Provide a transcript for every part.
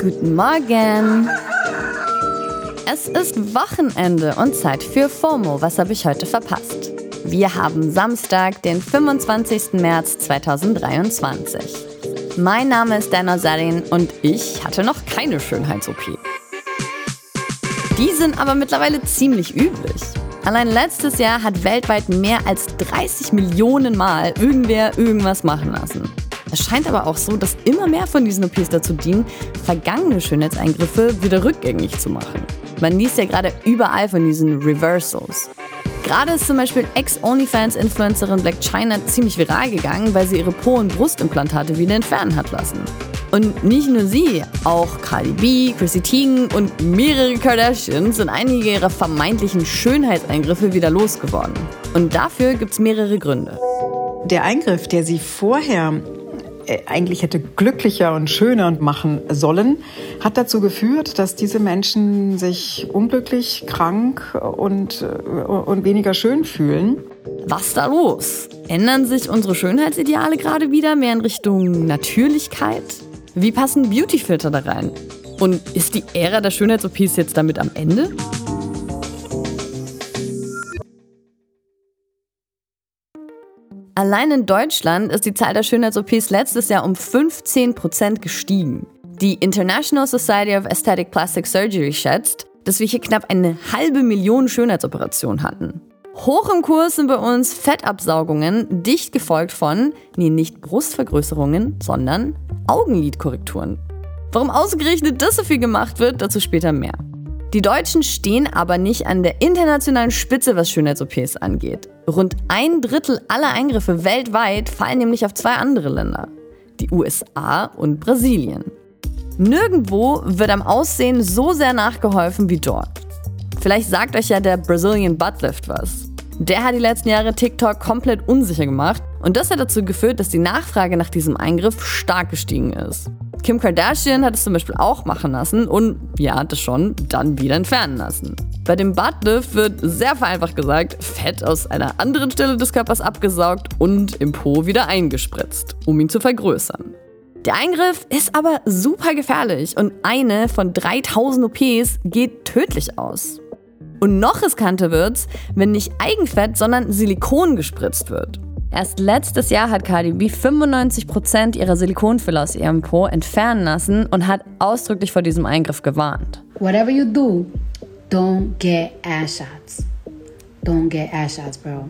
Guten Morgen. Es ist Wochenende und Zeit für FOMO. Was habe ich heute verpasst? Wir haben Samstag, den 25. März 2023. Mein Name ist Dana Sarin und ich hatte noch keine Schönheits-OP. Die sind aber mittlerweile ziemlich üblich. Allein letztes Jahr hat weltweit mehr als 30 Millionen Mal irgendwer irgendwas machen lassen. Es scheint aber auch so, dass immer mehr von diesen OPs dazu dienen, vergangene Schönheitseingriffe wieder rückgängig zu machen. Man liest ja gerade überall von diesen Reversals. Gerade ist zum Beispiel Ex-OnlyFans-Influencerin Black China ziemlich viral gegangen, weil sie ihre Po- und Brustimplantate wieder entfernen hat lassen. Und nicht nur sie, auch Cardi B, Chrissy Teigen und mehrere Kardashians sind einige ihrer vermeintlichen Schönheitseingriffe wieder losgeworden. Und dafür gibt es mehrere Gründe. Der Eingriff, der sie vorher eigentlich hätte glücklicher und schöner machen sollen, hat dazu geführt, dass diese Menschen sich unglücklich, krank und, äh, und weniger schön fühlen. Was da los? Ändern sich unsere Schönheitsideale gerade wieder mehr in Richtung Natürlichkeit? Wie passen Beautyfilter da rein? Und ist die Ära der Schönheits-OPs jetzt damit am Ende? Allein in Deutschland ist die Zahl der Schönheits-OPs letztes Jahr um 15% gestiegen. Die International Society of Aesthetic Plastic Surgery schätzt, dass wir hier knapp eine halbe Million Schönheitsoperationen hatten. Hoch im Kurs sind bei uns Fettabsaugungen, dicht gefolgt von, nee, nicht Brustvergrößerungen, sondern Augenlidkorrekturen. Warum ausgerechnet das so viel gemacht wird, dazu später mehr. Die Deutschen stehen aber nicht an der internationalen Spitze, was Schönheits-OPs angeht. Rund ein Drittel aller Eingriffe weltweit fallen nämlich auf zwei andere Länder, die USA und Brasilien. Nirgendwo wird am Aussehen so sehr nachgeholfen wie dort. Vielleicht sagt euch ja der Brazilian Buttlift was. Der hat die letzten Jahre TikTok komplett unsicher gemacht und das hat dazu geführt, dass die Nachfrage nach diesem Eingriff stark gestiegen ist. Kim Kardashian hat es zum Beispiel auch machen lassen und, ja, das schon, dann wieder entfernen lassen. Bei dem Buttlift wird sehr vereinfacht gesagt, Fett aus einer anderen Stelle des Körpers abgesaugt und im Po wieder eingespritzt, um ihn zu vergrößern. Der Eingriff ist aber super gefährlich und eine von 3000 OPs geht tödlich aus. Und noch riskanter wird's, wenn nicht Eigenfett, sondern Silikon gespritzt wird. Erst letztes Jahr hat Cardi B 95% ihrer Silikonfüller aus ihrem Po entfernen lassen und hat ausdrücklich vor diesem Eingriff gewarnt. Whatever you do, don't get ass shots. Don't get ass shots, bro.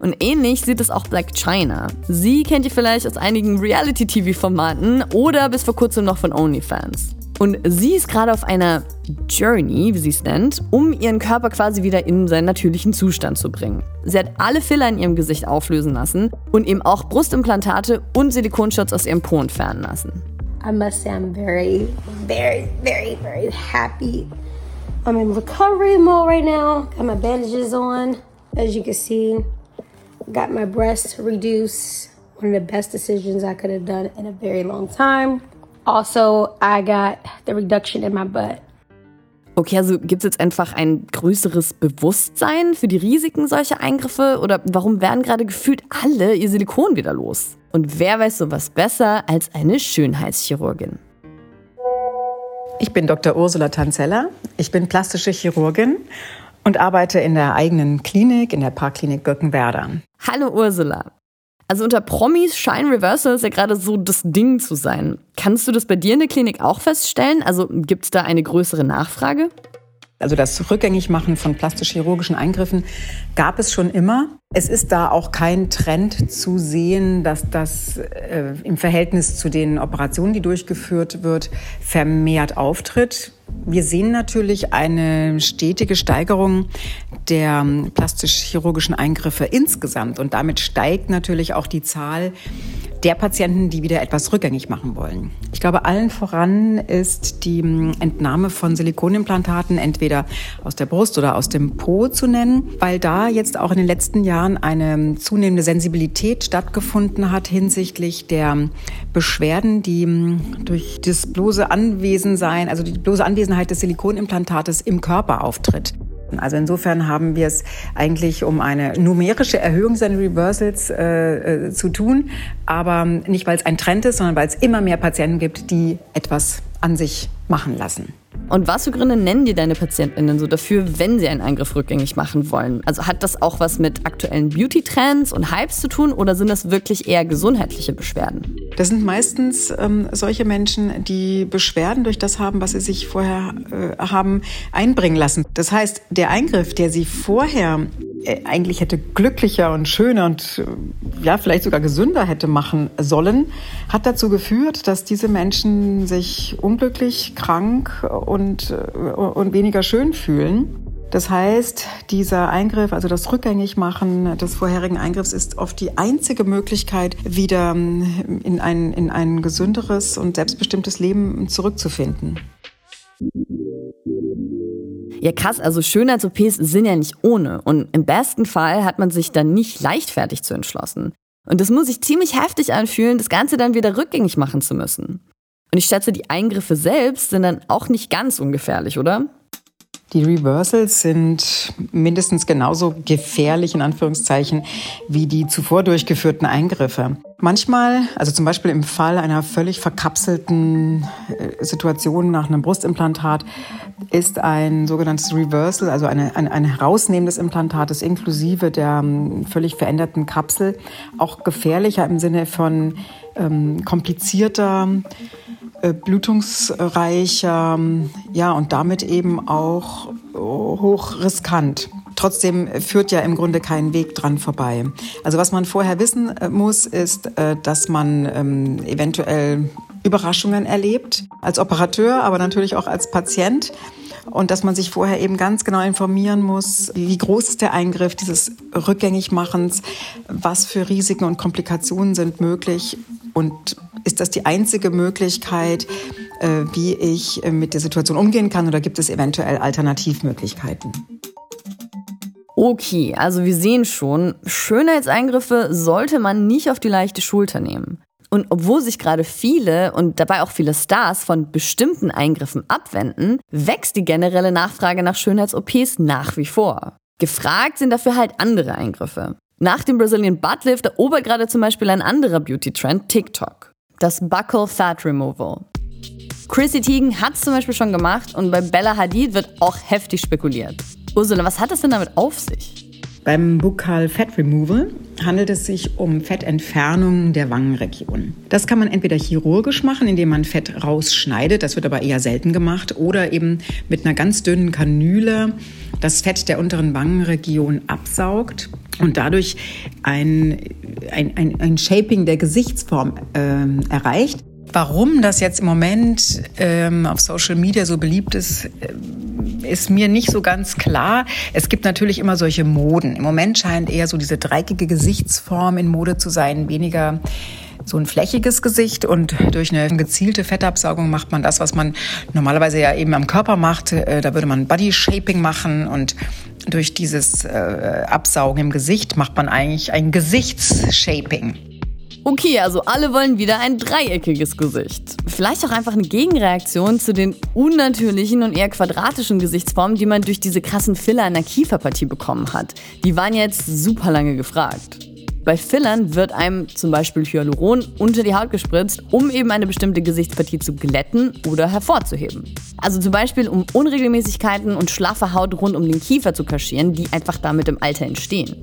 Und ähnlich sieht es auch Black China. Sie kennt ihr vielleicht aus einigen Reality-TV-Formaten oder bis vor kurzem noch von OnlyFans. Und sie ist gerade auf einer Journey, wie sie es nennt, um ihren Körper quasi wieder in seinen natürlichen Zustand zu bringen. Sie hat alle Filler in ihrem Gesicht auflösen lassen und eben auch Brustimplantate und Silikonschutz aus ihrem Po entfernen lassen. I must say I'm very, very, very, very happy. I'm in recovery mode right now. Got my bandages on. As you can see, got my breasts reduced. One of the best decisions I could have done in a very long time. Also, I got the reduction in my butt. Okay, also gibt es jetzt einfach ein größeres Bewusstsein für die Risiken solcher Eingriffe oder warum werden gerade gefühlt alle ihr Silikon wieder los? Und wer weiß sowas besser als eine Schönheitschirurgin? Ich bin Dr. Ursula Tanzeller. Ich bin plastische Chirurgin und arbeite in der eigenen Klinik, in der Parkklinik Birkenwerder. Hallo Ursula. Also unter Promis scheinen Reversals ja gerade so das Ding zu sein. Kannst du das bei dir in der Klinik auch feststellen? Also gibt es da eine größere Nachfrage? Also das Rückgängigmachen von plastisch-chirurgischen Eingriffen gab es schon immer. Es ist da auch kein Trend zu sehen, dass das äh, im Verhältnis zu den Operationen, die durchgeführt wird, vermehrt auftritt. Wir sehen natürlich eine stetige Steigerung der plastisch-chirurgischen Eingriffe insgesamt und damit steigt natürlich auch die Zahl der Patienten, die wieder etwas rückgängig machen wollen. Ich glaube, allen voran ist die Entnahme von Silikonimplantaten entweder aus der Brust oder aus dem Po zu nennen, weil da jetzt auch in den letzten Jahren eine zunehmende Sensibilität stattgefunden hat hinsichtlich der Beschwerden, die durch das bloße Anwesensein, also die bloße Anwesenheit des Silikonimplantates im Körper auftritt. Also insofern haben wir es eigentlich um eine numerische Erhöhung seiner Reversals äh, äh, zu tun, aber nicht weil es ein Trend ist, sondern weil es immer mehr Patienten gibt, die etwas an sich machen lassen. Und was für Gründe nennen dir deine PatientInnen so dafür, wenn sie einen Eingriff rückgängig machen wollen? Also hat das auch was mit aktuellen Beauty-Trends und Hypes zu tun oder sind das wirklich eher gesundheitliche Beschwerden? Das sind meistens ähm, solche Menschen, die Beschwerden durch das haben, was sie sich vorher äh, haben einbringen lassen. Das heißt, der Eingriff, der sie vorher eigentlich hätte glücklicher und schöner und äh, ja, vielleicht sogar gesünder hätte machen sollen, hat dazu geführt, dass diese Menschen sich unglücklich, krank und, äh, und weniger schön fühlen. Das heißt, dieser Eingriff, also das Rückgängigmachen des vorherigen Eingriffs, ist oft die einzige Möglichkeit, wieder ähm, in ein, in ein gesünderes und selbstbestimmtes Leben zurückzufinden. Ja, krass, also Schönheits-OPs sind ja nicht ohne. Und im besten Fall hat man sich dann nicht leichtfertig zu entschlossen. Und das muss sich ziemlich heftig anfühlen, das Ganze dann wieder rückgängig machen zu müssen. Und ich schätze, die Eingriffe selbst sind dann auch nicht ganz ungefährlich, oder? Die Reversals sind mindestens genauso gefährlich in Anführungszeichen wie die zuvor durchgeführten Eingriffe. Manchmal, also zum Beispiel im Fall einer völlig verkapselten äh, Situation nach einem Brustimplantat, ist ein sogenanntes Reversal, also eine, ein, ein Herausnehmen des Implantates inklusive der ähm, völlig veränderten Kapsel, auch gefährlicher im Sinne von ähm, komplizierter äh, blutungsreicher, ja, und damit eben auch äh, hoch riskant. Trotzdem führt ja im Grunde kein Weg dran vorbei. Also was man vorher wissen äh, muss, ist, dass man ähm, eventuell Überraschungen erlebt, als Operateur, aber natürlich auch als Patient. Und dass man sich vorher eben ganz genau informieren muss, wie groß ist der Eingriff dieses Rückgängigmachens, was für Risiken und Komplikationen sind möglich und ist das die einzige Möglichkeit, äh, wie ich äh, mit der Situation umgehen kann oder gibt es eventuell Alternativmöglichkeiten? Okay, also wir sehen schon, Schönheitseingriffe sollte man nicht auf die leichte Schulter nehmen. Und obwohl sich gerade viele und dabei auch viele Stars von bestimmten Eingriffen abwenden, wächst die generelle Nachfrage nach Schönheits-OPs nach wie vor. Gefragt sind dafür halt andere Eingriffe. Nach dem Brazilian Buttlift erobert gerade zum Beispiel ein anderer Beauty-Trend TikTok das Buckle Fat Removal. Chrissy Teigen hat es zum Beispiel schon gemacht und bei Bella Hadid wird auch heftig spekuliert. Ursula, was hat es denn damit auf sich? Beim Buccal Fat Removal handelt es sich um Fettentfernung der Wangenregion. Das kann man entweder chirurgisch machen, indem man Fett rausschneidet, das wird aber eher selten gemacht, oder eben mit einer ganz dünnen Kanüle das Fett der unteren Wangenregion absaugt und dadurch ein, ein, ein, ein Shaping der Gesichtsform äh, erreicht. Warum das jetzt im Moment ähm, auf Social Media so beliebt ist, äh, ist mir nicht so ganz klar. Es gibt natürlich immer solche Moden. Im Moment scheint eher so diese dreieckige Gesichtsform in Mode zu sein, weniger so ein flächiges Gesicht und durch eine gezielte Fettabsaugung macht man das, was man normalerweise ja eben am Körper macht. Äh, da würde man Body Shaping machen und durch dieses äh, Absaugen im Gesicht macht man eigentlich ein Gesichtsshaping. Okay, also alle wollen wieder ein dreieckiges Gesicht. Vielleicht auch einfach eine Gegenreaktion zu den unnatürlichen und eher quadratischen Gesichtsformen, die man durch diese krassen Filler in der Kieferpartie bekommen hat. Die waren jetzt super lange gefragt. Bei Fillern wird einem zum Beispiel Hyaluron unter die Haut gespritzt, um eben eine bestimmte Gesichtspartie zu glätten oder hervorzuheben. Also zum Beispiel um Unregelmäßigkeiten und schlaffe Haut rund um den Kiefer zu kaschieren, die einfach damit im Alter entstehen.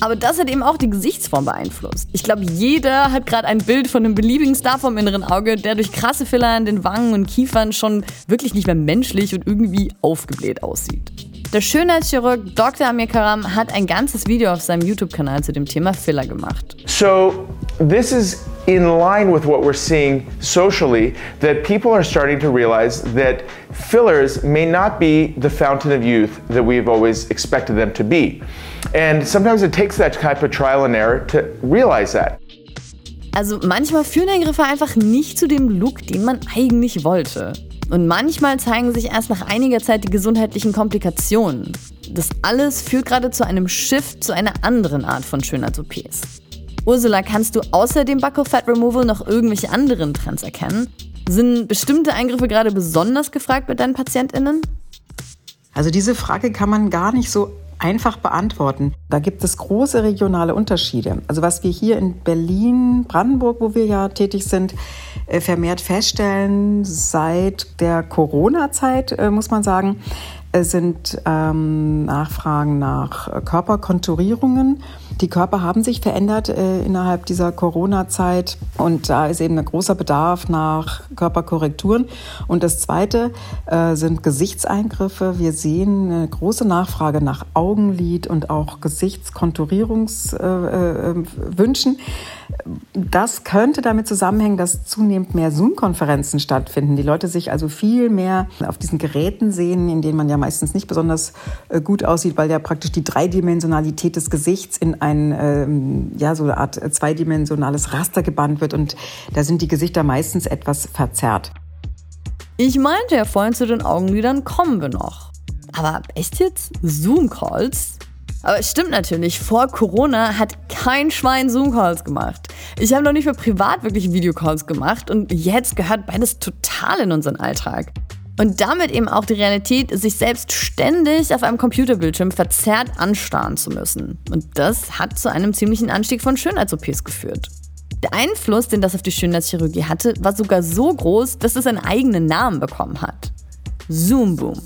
Aber das hat eben auch die Gesichtsform beeinflusst. Ich glaube, jeder hat gerade ein Bild von einem beliebigen Star vom inneren Auge, der durch krasse Filler an den Wangen und Kiefern schon wirklich nicht mehr menschlich und irgendwie aufgebläht aussieht. Der Schönheitschirurg Dr. Amir Karam hat ein ganzes Video auf seinem YouTube-Kanal zu dem Thema Filler gemacht. So, this is in line with what we're seeing socially that people are starting to realize that fillers may not be the fountain of youth that we've always expected them to be. And sometimes it takes that type of trial and error to realize that. Also manchmal führen Eingriffe einfach nicht zu dem Look, den man eigentlich wollte. Und manchmal zeigen sich erst nach einiger Zeit die gesundheitlichen Komplikationen. Das alles führt gerade zu einem Shift zu einer anderen Art von Schönheits-OPs. Ursula, kannst du außer dem Buccal Fat Removal noch irgendwelche anderen Trends erkennen? Sind bestimmte Eingriffe gerade besonders gefragt bei deinen PatientInnen? Also diese Frage kann man gar nicht so einfach beantworten. Da gibt es große regionale Unterschiede. Also was wir hier in Berlin, Brandenburg, wo wir ja tätig sind, äh, vermehrt feststellen seit der Corona-Zeit, äh, muss man sagen, äh, sind ähm, Nachfragen nach Körperkonturierungen die Körper haben sich verändert äh, innerhalb dieser Corona-Zeit und da ist eben ein großer Bedarf nach Körperkorrekturen. Und das Zweite äh, sind Gesichtseingriffe. Wir sehen eine große Nachfrage nach Augenlid und auch Gesichtskonturierungswünschen. Äh, das könnte damit zusammenhängen, dass zunehmend mehr Zoom-Konferenzen stattfinden. Die Leute sich also viel mehr auf diesen Geräten sehen, in denen man ja meistens nicht besonders äh, gut aussieht, weil ja praktisch die Dreidimensionalität des Gesichts in ein, ähm, ja, so eine Art zweidimensionales Raster gebannt wird und da sind die Gesichter meistens etwas verzerrt. Ich meinte ja vorhin zu den Augenlidern kommen wir noch. Aber echt jetzt? Zoom-Calls? Aber es stimmt natürlich, vor Corona hat kein Schwein Zoom-Calls gemacht. Ich habe noch nicht für privat wirklich Videocalls gemacht und jetzt gehört beides total in unseren Alltag. Und damit eben auch die Realität, sich selbst ständig auf einem Computerbildschirm verzerrt anstarren zu müssen. Und das hat zu einem ziemlichen Anstieg von Schönheits-OPs geführt. Der Einfluss, den das auf die Schönheitschirurgie hatte, war sogar so groß, dass es einen eigenen Namen bekommen hat. Zoom Boom.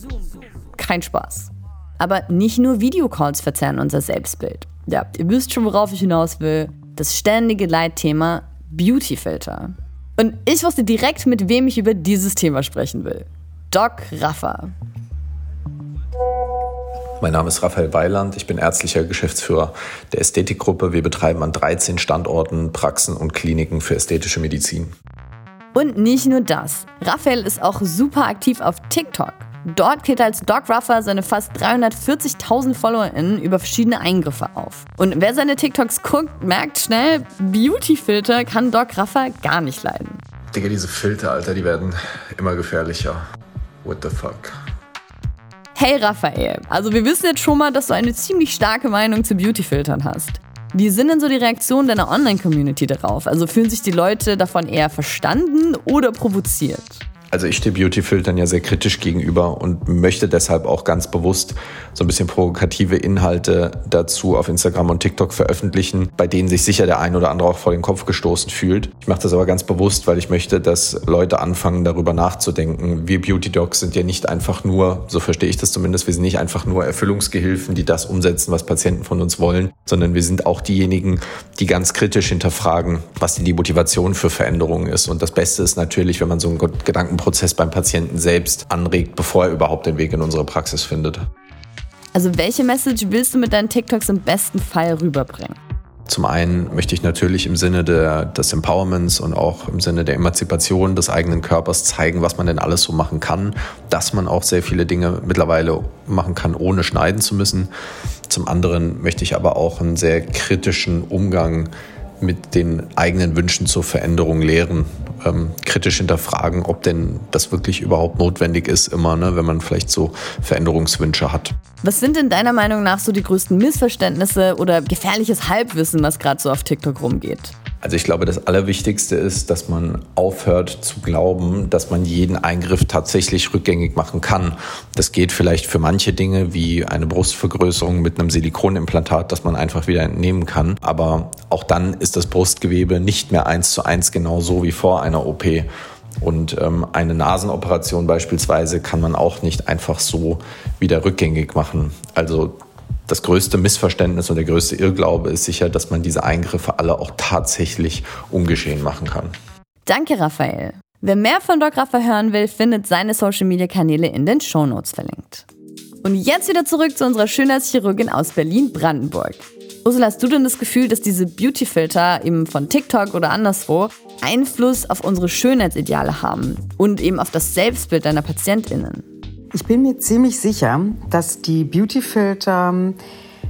Kein Spaß. Aber nicht nur Videocalls verzerren unser Selbstbild. Ja, ihr wisst schon, worauf ich hinaus will. Das ständige Leitthema Beautyfilter. Und ich wusste direkt, mit wem ich über dieses Thema sprechen will. Doc Raffa. Mein Name ist Raphael Weiland, ich bin ärztlicher Geschäftsführer der Ästhetikgruppe. Wir betreiben an 13 Standorten Praxen und Kliniken für ästhetische Medizin. Und nicht nur das. Raphael ist auch super aktiv auf TikTok. Dort klärt als Doc Ruffer seine fast 340.000 FollowerInnen über verschiedene Eingriffe auf. Und wer seine TikToks guckt, merkt schnell, Beautyfilter kann Doc Ruffer gar nicht leiden. Digga, diese Filter, Alter, die werden immer gefährlicher. What the fuck? Hey Raphael, also wir wissen jetzt schon mal, dass du eine ziemlich starke Meinung zu Beautyfiltern hast. Wie sind denn so die Reaktionen deiner Online-Community darauf? Also fühlen sich die Leute davon eher verstanden oder provoziert? Also ich stehe Beauty-Filtern ja sehr kritisch gegenüber und möchte deshalb auch ganz bewusst so ein bisschen provokative Inhalte dazu auf Instagram und TikTok veröffentlichen, bei denen sich sicher der ein oder andere auch vor den Kopf gestoßen fühlt. Ich mache das aber ganz bewusst, weil ich möchte, dass Leute anfangen, darüber nachzudenken. Wir Beauty-Docs sind ja nicht einfach nur, so verstehe ich das zumindest, wir sind nicht einfach nur Erfüllungsgehilfen, die das umsetzen, was Patienten von uns wollen, sondern wir sind auch diejenigen, die ganz kritisch hinterfragen, was die Motivation für Veränderungen ist. Und das Beste ist natürlich, wenn man so einen Gedanken Prozess beim Patienten selbst anregt, bevor er überhaupt den Weg in unsere Praxis findet. Also welche Message willst du mit deinen TikToks im besten Fall rüberbringen? Zum einen möchte ich natürlich im Sinne der, des Empowerments und auch im Sinne der Emanzipation des eigenen Körpers zeigen, was man denn alles so machen kann, dass man auch sehr viele Dinge mittlerweile machen kann, ohne schneiden zu müssen. Zum anderen möchte ich aber auch einen sehr kritischen Umgang mit den eigenen Wünschen zur Veränderung lehren, ähm, kritisch hinterfragen, ob denn das wirklich überhaupt notwendig ist, immer, ne, wenn man vielleicht so Veränderungswünsche hat. Was sind denn deiner Meinung nach so die größten Missverständnisse oder gefährliches Halbwissen, was gerade so auf TikTok rumgeht? Also ich glaube, das Allerwichtigste ist, dass man aufhört zu glauben, dass man jeden Eingriff tatsächlich rückgängig machen kann. Das geht vielleicht für manche Dinge wie eine Brustvergrößerung mit einem Silikonimplantat, das man einfach wieder entnehmen kann. Aber auch dann ist das Brustgewebe nicht mehr eins zu eins genau so wie vor einer OP. Und ähm, eine Nasenoperation beispielsweise kann man auch nicht einfach so wieder rückgängig machen. Also das größte Missverständnis und der größte Irrglaube ist sicher, dass man diese Eingriffe alle auch tatsächlich ungeschehen machen kann. Danke, Raphael. Wer mehr von Doc Rafa hören will, findet seine Social Media Kanäle in den Show Notes verlinkt. Und jetzt wieder zurück zu unserer Schönheitschirurgin aus Berlin-Brandenburg. Ursula, hast du denn das Gefühl, dass diese Beautyfilter eben von TikTok oder anderswo Einfluss auf unsere Schönheitsideale haben und eben auf das Selbstbild deiner PatientInnen? Ich bin mir ziemlich sicher, dass die Beautyfilter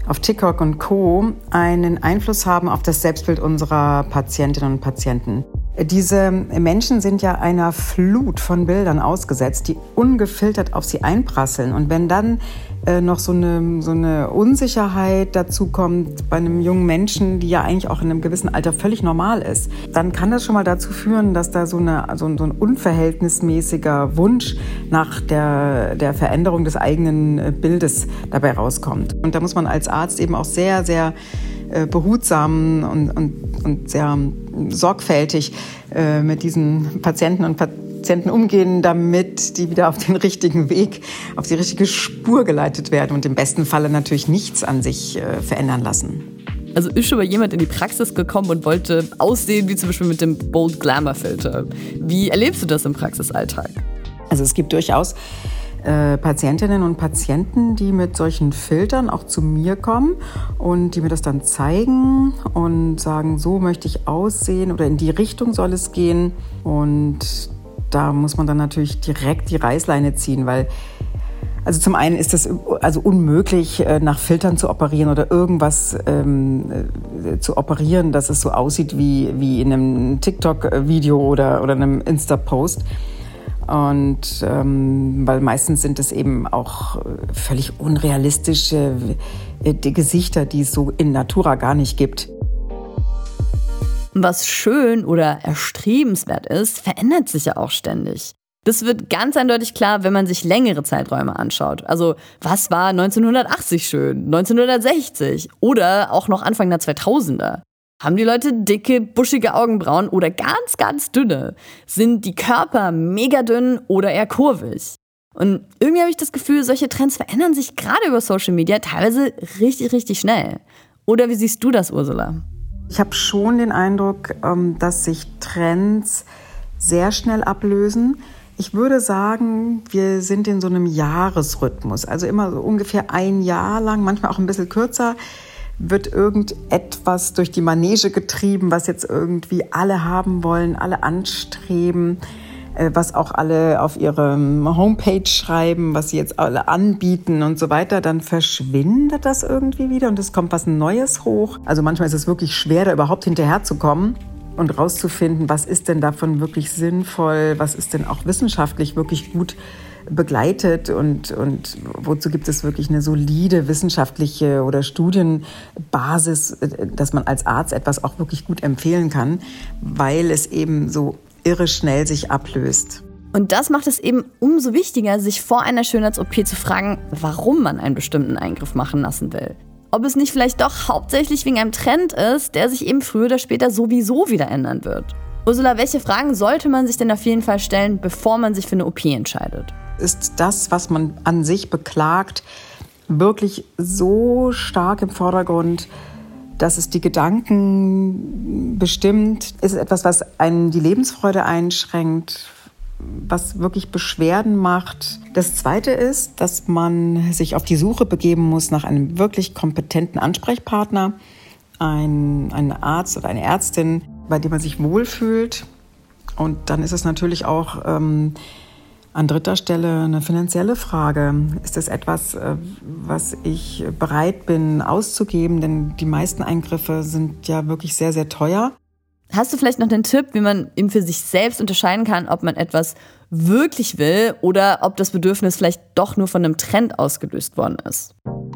auf TikTok und Co. einen Einfluss haben auf das Selbstbild unserer Patientinnen und Patienten. Diese Menschen sind ja einer Flut von Bildern ausgesetzt, die ungefiltert auf sie einprasseln. Und wenn dann äh, noch so eine, so eine Unsicherheit dazu kommt bei einem jungen Menschen, die ja eigentlich auch in einem gewissen Alter völlig normal ist, dann kann das schon mal dazu führen, dass da so, eine, so, ein, so ein unverhältnismäßiger Wunsch nach der, der Veränderung des eigenen äh, Bildes dabei rauskommt. Und da muss man als Arzt eben auch sehr, sehr äh, behutsam und, und, und sehr sorgfältig äh, mit diesen Patienten und Patienten umgehen, damit die wieder auf den richtigen Weg, auf die richtige Spur geleitet werden und im besten Falle natürlich nichts an sich äh, verändern lassen. Also ist schon mal jemand in die Praxis gekommen und wollte aussehen wie zum Beispiel mit dem Bold Glamour Filter. Wie erlebst du das im Praxisalltag? Also es gibt durchaus äh, Patientinnen und Patienten, die mit solchen Filtern auch zu mir kommen und die mir das dann zeigen und sagen, so möchte ich aussehen oder in die Richtung soll es gehen. Und da muss man dann natürlich direkt die Reißleine ziehen, weil also zum einen ist es also unmöglich, äh, nach Filtern zu operieren oder irgendwas ähm, äh, zu operieren, dass es so aussieht wie, wie in einem TikTok-Video oder, oder einem Insta-Post. Und ähm, weil meistens sind es eben auch völlig unrealistische äh, die Gesichter, die es so in Natura gar nicht gibt. Was schön oder erstrebenswert ist, verändert sich ja auch ständig. Das wird ganz eindeutig klar, wenn man sich längere Zeiträume anschaut. Also, was war 1980 schön, 1960 oder auch noch Anfang der 2000er? Haben die Leute dicke, buschige Augenbrauen oder ganz, ganz dünne? Sind die Körper mega dünn oder eher kurvig? Und irgendwie habe ich das Gefühl, solche Trends verändern sich gerade über Social Media teilweise richtig, richtig schnell. Oder wie siehst du das, Ursula? Ich habe schon den Eindruck, ähm, dass sich Trends sehr schnell ablösen. Ich würde sagen, wir sind in so einem Jahresrhythmus, also immer so ungefähr ein Jahr lang, manchmal auch ein bisschen kürzer wird irgendetwas durch die Manege getrieben, was jetzt irgendwie alle haben wollen, alle anstreben, äh, was auch alle auf ihrem Homepage schreiben, was sie jetzt alle anbieten und so weiter, dann verschwindet das irgendwie wieder und es kommt was Neues hoch. Also manchmal ist es wirklich schwer, da überhaupt hinterherzukommen und rauszufinden, was ist denn davon wirklich sinnvoll, was ist denn auch wissenschaftlich wirklich gut begleitet und, und wozu gibt es wirklich eine solide wissenschaftliche oder Studienbasis, äh, dass man als Arzt etwas auch wirklich gut empfehlen kann, weil es eben so irre schnell sich ablöst. Und das macht es eben umso wichtiger, sich vor einer Schönheits-OP zu fragen, warum man einen bestimmten Eingriff machen lassen will. Ob es nicht vielleicht doch hauptsächlich wegen einem Trend ist, der sich eben früher oder später sowieso wieder ändern wird. Ursula, welche Fragen sollte man sich denn auf jeden Fall stellen, bevor man sich für eine OP entscheidet? Ist das, was man an sich beklagt, wirklich so stark im Vordergrund, dass es die Gedanken bestimmt? Ist es etwas, was einen die Lebensfreude einschränkt, was wirklich Beschwerden macht? Das Zweite ist, dass man sich auf die Suche begeben muss nach einem wirklich kompetenten Ansprechpartner, ein, ein Arzt oder eine Ärztin, bei dem man sich wohlfühlt. Und dann ist es natürlich auch ähm, an dritter Stelle eine finanzielle Frage. Ist das etwas, äh, was ich bereit bin auszugeben? Denn die meisten Eingriffe sind ja wirklich sehr, sehr teuer. Hast du vielleicht noch den Tipp, wie man eben für sich selbst unterscheiden kann, ob man etwas wirklich will oder ob das Bedürfnis vielleicht doch nur von einem Trend ausgelöst worden ist?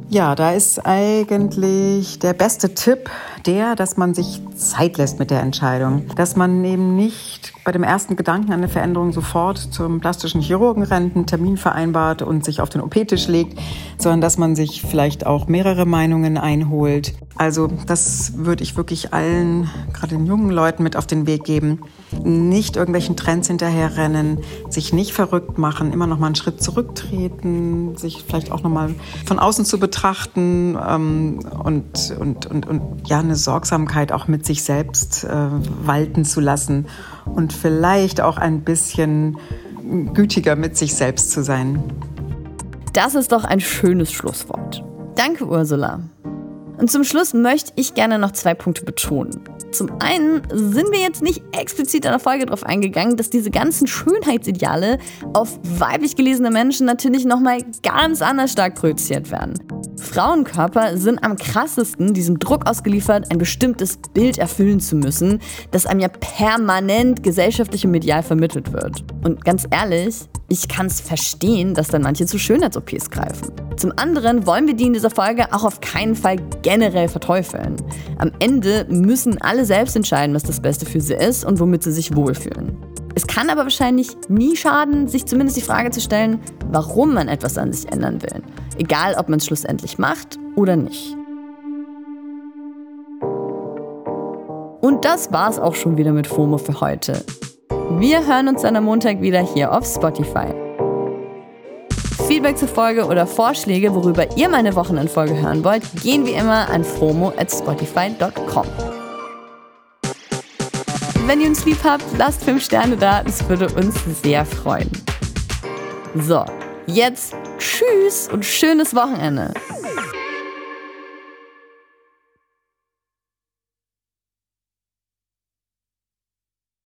Ja, da ist eigentlich der beste Tipp der, dass man sich Zeit lässt mit der Entscheidung. Dass man eben nicht bei dem ersten Gedanken an eine Veränderung sofort zum plastischen Chirurgen rennt, einen Termin vereinbart und sich auf den OP-Tisch legt, sondern dass man sich vielleicht auch mehrere Meinungen einholt. Also das würde ich wirklich allen, gerade den jungen Leuten mit auf den Weg geben. Nicht irgendwelchen Trends hinterherrennen, sich nicht verrückt machen, immer noch mal einen Schritt zurücktreten, sich vielleicht auch noch mal von außen zu betrachten ähm, und, und, und, und ja, eine Sorgsamkeit auch mit sich selbst äh, walten zu lassen und vielleicht auch ein bisschen gütiger mit sich selbst zu sein. Das ist doch ein schönes Schlusswort. Danke, Ursula. Und zum Schluss möchte ich gerne noch zwei Punkte betonen. Zum einen sind wir jetzt nicht explizit in der Folge darauf eingegangen, dass diese ganzen Schönheitsideale auf weiblich gelesene Menschen natürlich nochmal ganz anders stark projiziert werden. Frauenkörper sind am krassesten diesem Druck ausgeliefert, ein bestimmtes Bild erfüllen zu müssen, das einem ja permanent gesellschaftlich und medial vermittelt wird. Und ganz ehrlich, ich kann es verstehen, dass dann manche zu Schönheits-OPs greifen. Zum anderen wollen wir die in dieser Folge auch auf keinen Fall generell verteufeln. Am Ende müssen alle selbst entscheiden, was das Beste für sie ist und womit sie sich wohlfühlen. Es kann aber wahrscheinlich nie schaden, sich zumindest die Frage zu stellen, warum man etwas an sich ändern will. Egal, ob man es schlussendlich macht oder nicht. Und das war's auch schon wieder mit FOMO für heute. Wir hören uns dann am Montag wieder hier auf Spotify. Feedback zur Folge oder Vorschläge, worüber ihr meine Wochenendfolge hören wollt, gehen wie immer an fomo at spotify.com. Wenn ihr uns lieb habt, lasst 5 Sterne da, das würde uns sehr freuen. So, jetzt tschüss und schönes Wochenende.